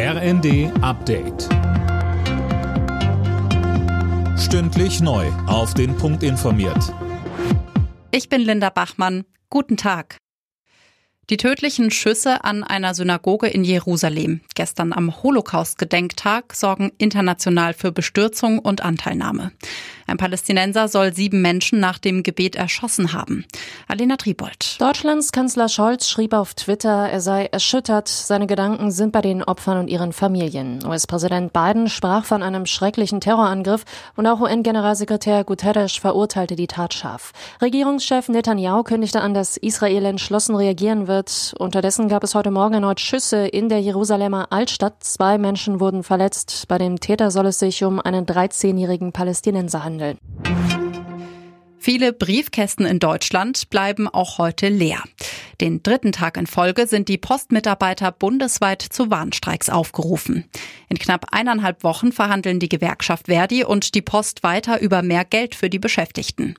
RND Update. Stündlich neu. Auf den Punkt informiert. Ich bin Linda Bachmann. Guten Tag. Die tödlichen Schüsse an einer Synagoge in Jerusalem gestern am Holocaust-Gedenktag sorgen international für Bestürzung und Anteilnahme. Ein Palästinenser soll sieben Menschen nach dem Gebet erschossen haben. Alena Tribold. Deutschlands Kanzler Scholz schrieb auf Twitter, er sei erschüttert, seine Gedanken sind bei den Opfern und ihren Familien. US-Präsident Biden sprach von einem schrecklichen Terrorangriff und auch UN-Generalsekretär Guterres verurteilte die Tat scharf. Regierungschef Netanyahu kündigte an, dass Israel entschlossen reagieren wird. Unterdessen gab es heute Morgen erneut Schüsse in der Jerusalemer Altstadt. Zwei Menschen wurden verletzt. Bei dem Täter soll es sich um einen 13-jährigen Palästinenser handeln handeln. Viele Briefkästen in Deutschland bleiben auch heute leer. Den dritten Tag in Folge sind die Postmitarbeiter bundesweit zu Warnstreiks aufgerufen. In knapp eineinhalb Wochen verhandeln die Gewerkschaft Verdi und die Post weiter über mehr Geld für die Beschäftigten.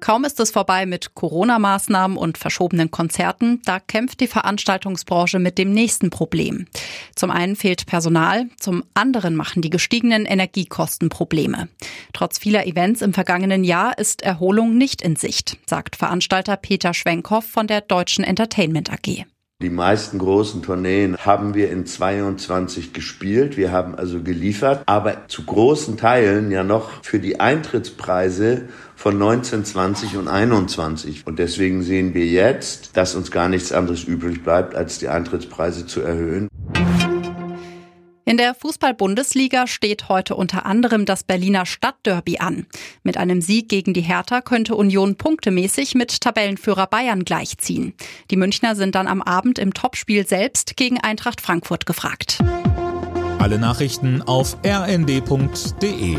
Kaum ist es vorbei mit Corona-Maßnahmen und verschobenen Konzerten, da kämpft die Veranstaltungsbranche mit dem nächsten Problem. Zum einen fehlt Personal, zum anderen machen die gestiegenen Energiekosten Probleme. Trotz vieler Events im vergangenen Jahr ist Erholung nicht in Sicht, sagt Veranstalter Peter Schwenkhoff von der Deutschen Entertainment AG. Die meisten großen Tourneen haben wir in 22 gespielt. Wir haben also geliefert, aber zu großen Teilen ja noch für die Eintrittspreise von 19, 20 und 21. Und deswegen sehen wir jetzt, dass uns gar nichts anderes übrig bleibt, als die Eintrittspreise zu erhöhen. In der Fußball-Bundesliga steht heute unter anderem das Berliner Stadtderby an. Mit einem Sieg gegen die Hertha könnte Union punktemäßig mit Tabellenführer Bayern gleichziehen. Die Münchner sind dann am Abend im Topspiel selbst gegen Eintracht Frankfurt gefragt. Alle Nachrichten auf rnd.de